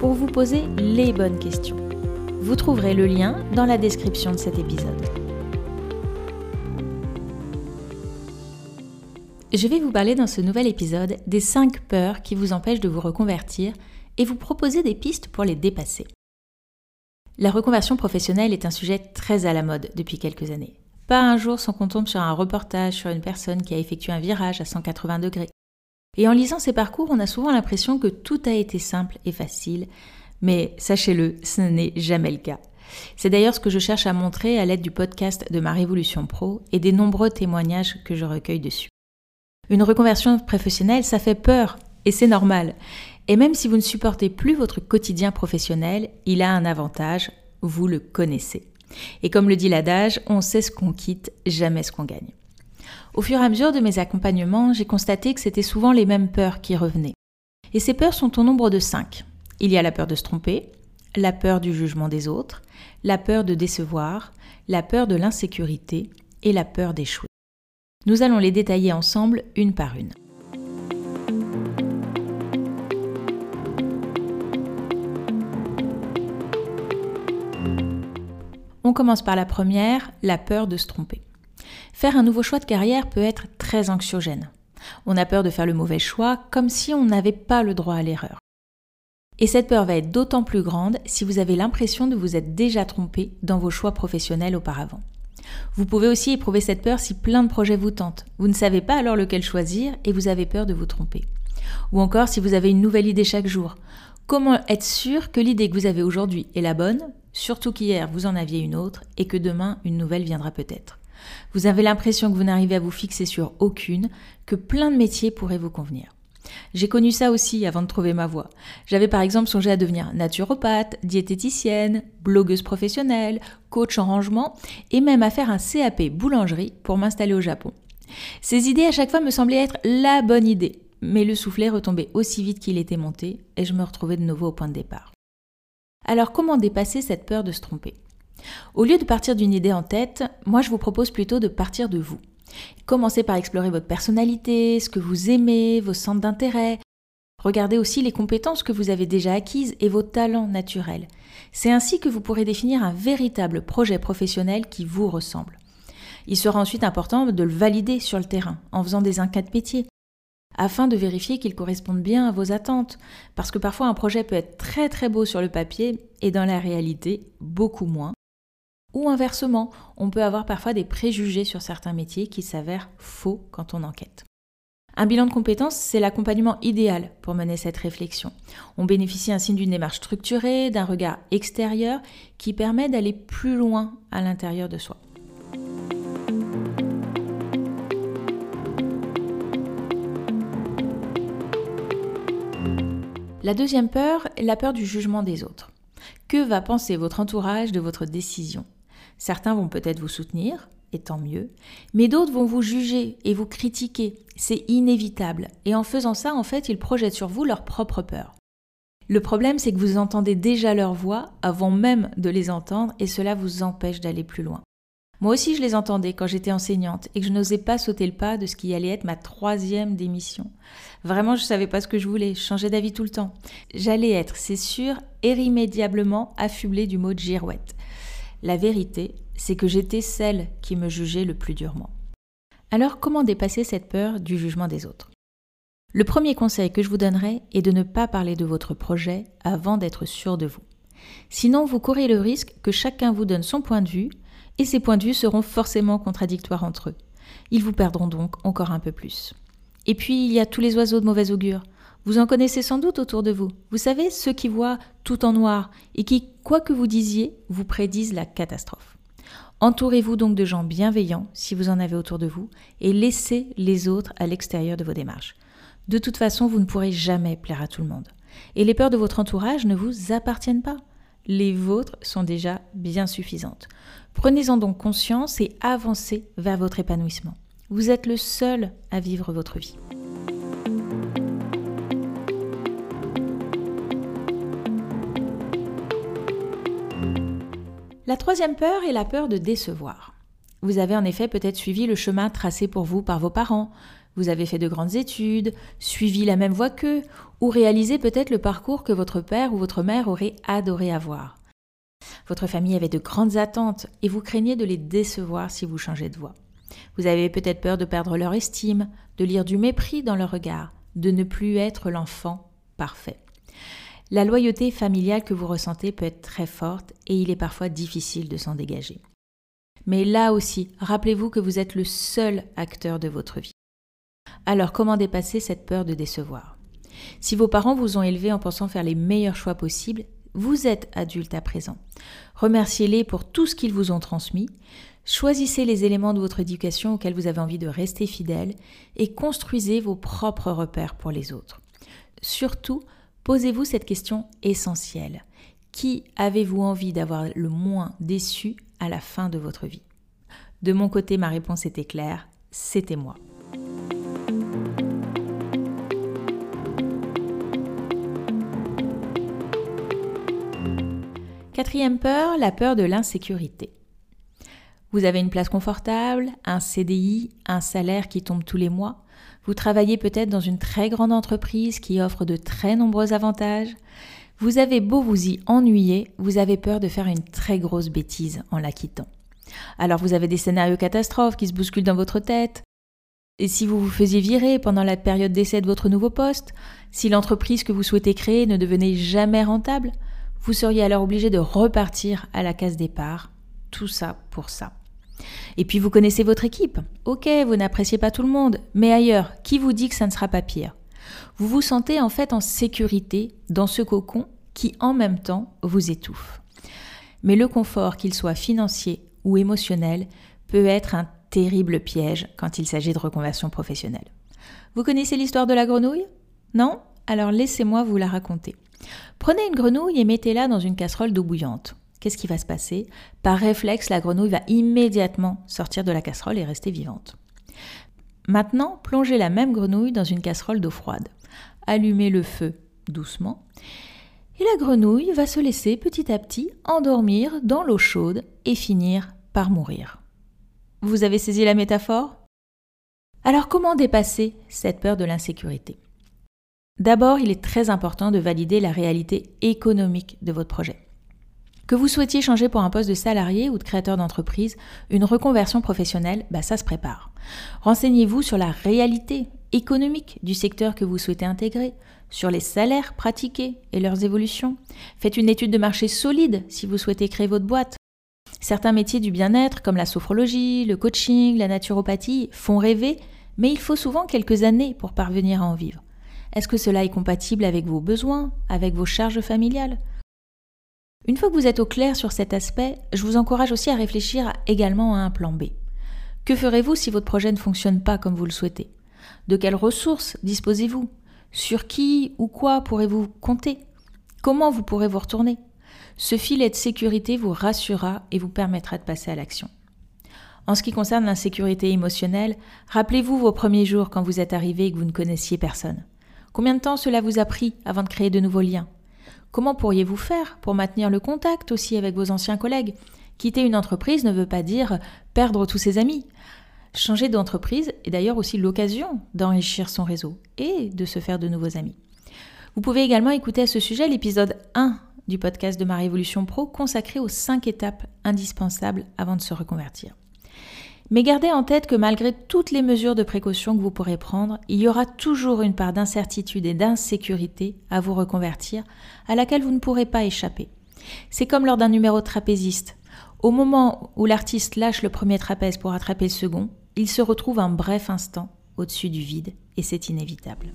pour vous poser les bonnes questions. Vous trouverez le lien dans la description de cet épisode. Je vais vous parler dans ce nouvel épisode des 5 peurs qui vous empêchent de vous reconvertir et vous proposer des pistes pour les dépasser. La reconversion professionnelle est un sujet très à la mode depuis quelques années. Pas un jour sans qu'on tombe sur un reportage sur une personne qui a effectué un virage à 180 degrés, et en lisant ces parcours, on a souvent l'impression que tout a été simple et facile, mais sachez-le, ce n'est jamais le cas. C'est d'ailleurs ce que je cherche à montrer à l'aide du podcast de ma Révolution Pro et des nombreux témoignages que je recueille dessus. Une reconversion professionnelle, ça fait peur, et c'est normal. Et même si vous ne supportez plus votre quotidien professionnel, il a un avantage, vous le connaissez. Et comme le dit l'adage, on sait ce qu'on quitte, jamais ce qu'on gagne. Au fur et à mesure de mes accompagnements, j'ai constaté que c'était souvent les mêmes peurs qui revenaient. Et ces peurs sont au nombre de cinq. Il y a la peur de se tromper, la peur du jugement des autres, la peur de décevoir, la peur de l'insécurité et la peur d'échouer. Nous allons les détailler ensemble une par une. On commence par la première, la peur de se tromper. Faire un nouveau choix de carrière peut être très anxiogène. On a peur de faire le mauvais choix comme si on n'avait pas le droit à l'erreur. Et cette peur va être d'autant plus grande si vous avez l'impression de vous être déjà trompé dans vos choix professionnels auparavant. Vous pouvez aussi éprouver cette peur si plein de projets vous tentent. Vous ne savez pas alors lequel choisir et vous avez peur de vous tromper. Ou encore si vous avez une nouvelle idée chaque jour. Comment être sûr que l'idée que vous avez aujourd'hui est la bonne, surtout qu'hier vous en aviez une autre et que demain une nouvelle viendra peut-être? Vous avez l'impression que vous n'arrivez à vous fixer sur aucune, que plein de métiers pourraient vous convenir. J'ai connu ça aussi avant de trouver ma voie. J'avais par exemple songé à devenir naturopathe, diététicienne, blogueuse professionnelle, coach en rangement et même à faire un CAP boulangerie pour m'installer au Japon. Ces idées à chaque fois me semblaient être la bonne idée, mais le soufflet retombait aussi vite qu'il était monté et je me retrouvais de nouveau au point de départ. Alors comment dépasser cette peur de se tromper? Au lieu de partir d'une idée en tête, moi je vous propose plutôt de partir de vous. Commencez par explorer votre personnalité, ce que vous aimez, vos centres d'intérêt. Regardez aussi les compétences que vous avez déjà acquises et vos talents naturels. C'est ainsi que vous pourrez définir un véritable projet professionnel qui vous ressemble. Il sera ensuite important de le valider sur le terrain en faisant des encas de métier afin de vérifier qu'il corresponde bien à vos attentes. Parce que parfois un projet peut être très très beau sur le papier et dans la réalité beaucoup moins. Ou inversement, on peut avoir parfois des préjugés sur certains métiers qui s'avèrent faux quand on enquête. Un bilan de compétences, c'est l'accompagnement idéal pour mener cette réflexion. On bénéficie ainsi d'une démarche structurée, d'un regard extérieur qui permet d'aller plus loin à l'intérieur de soi. La deuxième peur est la peur du jugement des autres. Que va penser votre entourage de votre décision? Certains vont peut-être vous soutenir, et tant mieux, mais d'autres vont vous juger et vous critiquer. C'est inévitable. Et en faisant ça, en fait, ils projettent sur vous leur propre peur. Le problème, c'est que vous entendez déjà leur voix avant même de les entendre et cela vous empêche d'aller plus loin. Moi aussi, je les entendais quand j'étais enseignante et que je n'osais pas sauter le pas de ce qui allait être ma troisième démission. Vraiment, je ne savais pas ce que je voulais, je changeais d'avis tout le temps. J'allais être, c'est sûr, irrémédiablement affublée du mot de girouette. La vérité, c'est que j'étais celle qui me jugeait le plus durement. Alors comment dépasser cette peur du jugement des autres? Le premier conseil que je vous donnerai est de ne pas parler de votre projet avant d'être sûr de vous. Sinon, vous courez le risque que chacun vous donne son point de vue, et ces points de vue seront forcément contradictoires entre eux. Ils vous perdront donc encore un peu plus. Et puis, il y a tous les oiseaux de mauvais augure. Vous en connaissez sans doute autour de vous. Vous savez, ceux qui voient tout en noir et qui, quoi que vous disiez, vous prédisent la catastrophe. Entourez-vous donc de gens bienveillants, si vous en avez autour de vous, et laissez les autres à l'extérieur de vos démarches. De toute façon, vous ne pourrez jamais plaire à tout le monde. Et les peurs de votre entourage ne vous appartiennent pas. les vôtres sont déjà bien suffisantes. Prenez-en donc conscience et avancez vers votre épanouissement. Vous êtes le seul à vivre votre vie. La troisième peur est la peur de décevoir. Vous avez en effet peut-être suivi le chemin tracé pour vous par vos parents, vous avez fait de grandes études, suivi la même voie qu'eux, ou réalisé peut-être le parcours que votre père ou votre mère aurait adoré avoir. Votre famille avait de grandes attentes et vous craignez de les décevoir si vous changez de voie. Vous avez peut-être peur de perdre leur estime, de lire du mépris dans leur regard, de ne plus être l'enfant parfait. La loyauté familiale que vous ressentez peut être très forte et il est parfois difficile de s'en dégager. Mais là aussi, rappelez-vous que vous êtes le seul acteur de votre vie. Alors comment dépasser cette peur de décevoir? Si vos parents vous ont élevé en pensant faire les meilleurs choix possibles, vous êtes adulte à présent. Remerciez-les pour tout ce qu'ils vous ont transmis. Choisissez les éléments de votre éducation auxquels vous avez envie de rester fidèle et construisez vos propres repères pour les autres. Surtout, posez-vous cette question essentielle. Qui avez-vous envie d'avoir le moins déçu à la fin de votre vie? De mon côté, ma réponse était claire, c'était moi. Quatrième peur, la peur de l'insécurité. Vous avez une place confortable, un CDI, un salaire qui tombe tous les mois. Vous travaillez peut-être dans une très grande entreprise qui offre de très nombreux avantages. Vous avez beau vous y ennuyer, vous avez peur de faire une très grosse bêtise en la quittant. Alors vous avez des scénarios catastrophes qui se bousculent dans votre tête. Et si vous vous faisiez virer pendant la période d'essai de votre nouveau poste, si l'entreprise que vous souhaitez créer ne devenait jamais rentable, vous seriez alors obligé de repartir à la case départ. Tout ça pour ça. Et puis vous connaissez votre équipe. Ok, vous n'appréciez pas tout le monde, mais ailleurs, qui vous dit que ça ne sera pas pire? Vous vous sentez en fait en sécurité dans ce cocon qui en même temps vous étouffe. Mais le confort, qu'il soit financier ou émotionnel, peut être un terrible piège quand il s'agit de reconversion professionnelle. Vous connaissez l'histoire de la grenouille? Non? Alors laissez-moi vous la raconter. Prenez une grenouille et mettez-la dans une casserole d'eau bouillante. Qu'est-ce qui va se passer? Par réflexe, la grenouille va immédiatement sortir de la casserole et rester vivante. Maintenant, plongez la même grenouille dans une casserole d'eau froide. Allumez le feu doucement et la grenouille va se laisser petit à petit endormir dans l'eau chaude et finir par mourir. Vous avez saisi la métaphore? Alors comment dépasser cette peur de l'insécurité? D'abord, il est très important de valider la réalité économique de votre projet. Que vous souhaitiez changer pour un poste de salarié ou de créateur d'entreprise, une reconversion professionnelle, bah ça se prépare. Renseignez-vous sur la réalité économique du secteur que vous souhaitez intégrer, sur les salaires pratiqués et leurs évolutions. Faites une étude de marché solide si vous souhaitez créer votre boîte. Certains métiers du bien-être, comme la sophrologie, le coaching, la naturopathie, font rêver, mais il faut souvent quelques années pour parvenir à en vivre. Est-ce que cela est compatible avec vos besoins, avec vos charges familiales? Une fois que vous êtes au clair sur cet aspect, je vous encourage aussi à réfléchir également à un plan B. Que ferez-vous si votre projet ne fonctionne pas comme vous le souhaitez? De quelles ressources disposez-vous? Sur qui ou quoi pourrez-vous compter? Comment vous pourrez vous retourner? Ce filet de sécurité vous rassurera et vous permettra de passer à l'action. En ce qui concerne l'insécurité émotionnelle, rappelez-vous vos premiers jours quand vous êtes arrivé et que vous ne connaissiez personne. Combien de temps cela vous a pris avant de créer de nouveaux liens? Comment pourriez-vous faire pour maintenir le contact aussi avec vos anciens collègues? Quitter une entreprise ne veut pas dire perdre tous ses amis. Changer d'entreprise est d'ailleurs aussi l'occasion d'enrichir son réseau et de se faire de nouveaux amis. Vous pouvez également écouter à ce sujet l'épisode 1 du podcast de ma Révolution Pro consacré aux 5 étapes indispensables avant de se reconvertir. Mais gardez en tête que malgré toutes les mesures de précaution que vous pourrez prendre, il y aura toujours une part d'incertitude et d'insécurité à vous reconvertir, à laquelle vous ne pourrez pas échapper. C'est comme lors d'un numéro trapéziste. Au moment où l'artiste lâche le premier trapèze pour attraper le second, il se retrouve un bref instant au-dessus du vide, et c'est inévitable.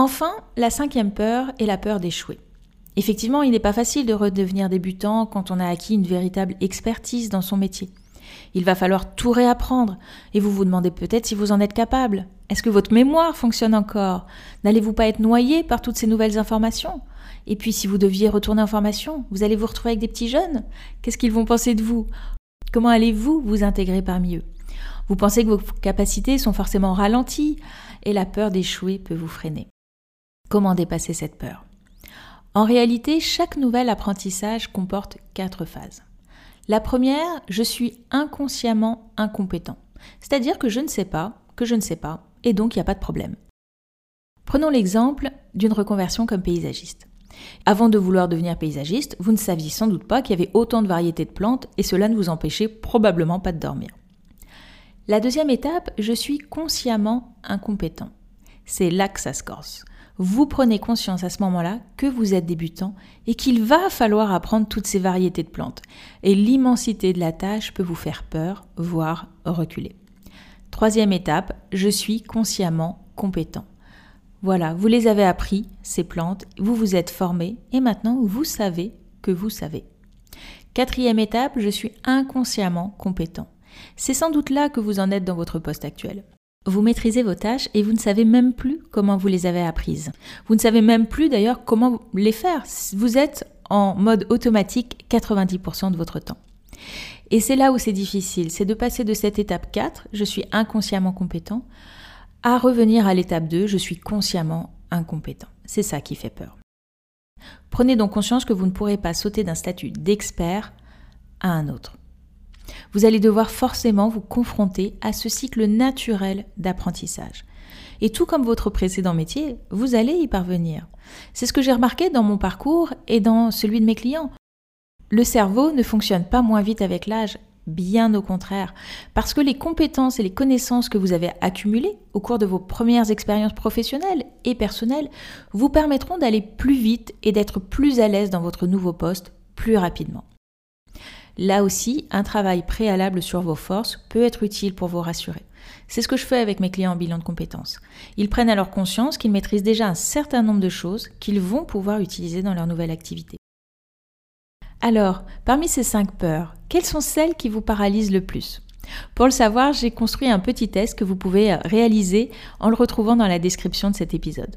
Enfin, la cinquième peur est la peur d'échouer. Effectivement, il n'est pas facile de redevenir débutant quand on a acquis une véritable expertise dans son métier. Il va falloir tout réapprendre et vous vous demandez peut-être si vous en êtes capable. Est-ce que votre mémoire fonctionne encore? N'allez-vous pas être noyé par toutes ces nouvelles informations? Et puis si vous deviez retourner en formation, vous allez vous retrouver avec des petits jeunes? Qu'est-ce qu'ils vont penser de vous? Comment allez-vous vous intégrer parmi eux? Vous pensez que vos capacités sont forcément ralenties et la peur d'échouer peut vous freiner. Comment dépasser cette peur? En réalité, chaque nouvel apprentissage comporte quatre phases. La première, je suis inconsciemment incompétent. C'est-à-dire que je ne sais pas, que je ne sais pas, et donc il n'y a pas de problème. Prenons l'exemple d'une reconversion comme paysagiste. Avant de vouloir devenir paysagiste, vous ne saviez sans doute pas qu'il y avait autant de variétés de plantes et cela ne vous empêchait probablement pas de dormir. La deuxième étape, je suis consciemment incompétent. C'est là que ça se corse vous prenez conscience à ce moment-là que vous êtes débutant et qu'il va falloir apprendre toutes ces variétés de plantes. Et l'immensité de la tâche peut vous faire peur, voire reculer. Troisième étape, je suis consciemment compétent. Voilà, vous les avez appris, ces plantes, vous vous êtes formé et maintenant vous savez que vous savez. Quatrième étape, je suis inconsciemment compétent. C'est sans doute là que vous en êtes dans votre poste actuel. Vous maîtrisez vos tâches et vous ne savez même plus comment vous les avez apprises. Vous ne savez même plus d'ailleurs comment les faire. Vous êtes en mode automatique 90% de votre temps. Et c'est là où c'est difficile, c'est de passer de cette étape 4, je suis inconsciemment compétent, à revenir à l'étape 2, je suis consciemment incompétent. C'est ça qui fait peur. Prenez donc conscience que vous ne pourrez pas sauter d'un statut d'expert à un autre vous allez devoir forcément vous confronter à ce cycle naturel d'apprentissage. Et tout comme votre précédent métier, vous allez y parvenir. C'est ce que j'ai remarqué dans mon parcours et dans celui de mes clients. Le cerveau ne fonctionne pas moins vite avec l'âge, bien au contraire, parce que les compétences et les connaissances que vous avez accumulées au cours de vos premières expériences professionnelles et personnelles vous permettront d'aller plus vite et d'être plus à l'aise dans votre nouveau poste plus rapidement. Là aussi, un travail préalable sur vos forces peut être utile pour vous rassurer. C'est ce que je fais avec mes clients en bilan de compétences. Ils prennent alors conscience qu'ils maîtrisent déjà un certain nombre de choses qu'ils vont pouvoir utiliser dans leur nouvelle activité. Alors, parmi ces cinq peurs, quelles sont celles qui vous paralysent le plus? Pour le savoir, j'ai construit un petit test que vous pouvez réaliser en le retrouvant dans la description de cet épisode.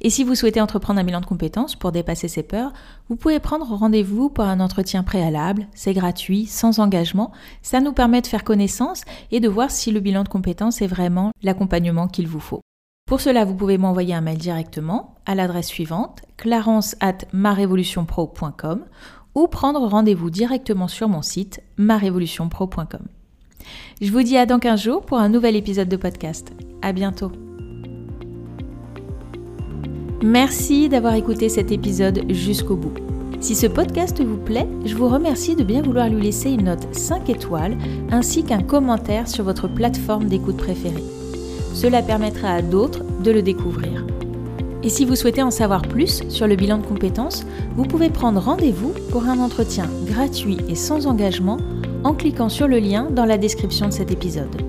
Et si vous souhaitez entreprendre un bilan de compétences pour dépasser ces peurs, vous pouvez prendre rendez-vous pour un entretien préalable. C'est gratuit, sans engagement. Ça nous permet de faire connaissance et de voir si le bilan de compétences est vraiment l'accompagnement qu'il vous faut. Pour cela, vous pouvez m'envoyer un mail directement à l'adresse suivante clarence at marevolutionpro.com ou prendre rendez-vous directement sur mon site marevolutionpro.com. Je vous dis à dans 15 jours pour un nouvel épisode de podcast. À bientôt. Merci d'avoir écouté cet épisode jusqu'au bout. Si ce podcast vous plaît, je vous remercie de bien vouloir lui laisser une note 5 étoiles ainsi qu'un commentaire sur votre plateforme d'écoute préférée. Cela permettra à d'autres de le découvrir. Et si vous souhaitez en savoir plus sur le bilan de compétences, vous pouvez prendre rendez-vous pour un entretien gratuit et sans engagement en cliquant sur le lien dans la description de cet épisode.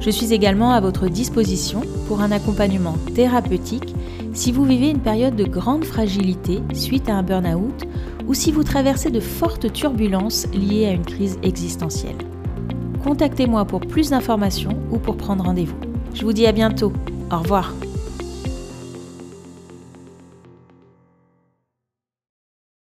Je suis également à votre disposition pour un accompagnement thérapeutique si vous vivez une période de grande fragilité suite à un burn-out ou si vous traversez de fortes turbulences liées à une crise existentielle. Contactez-moi pour plus d'informations ou pour prendre rendez-vous. Je vous dis à bientôt. Au revoir.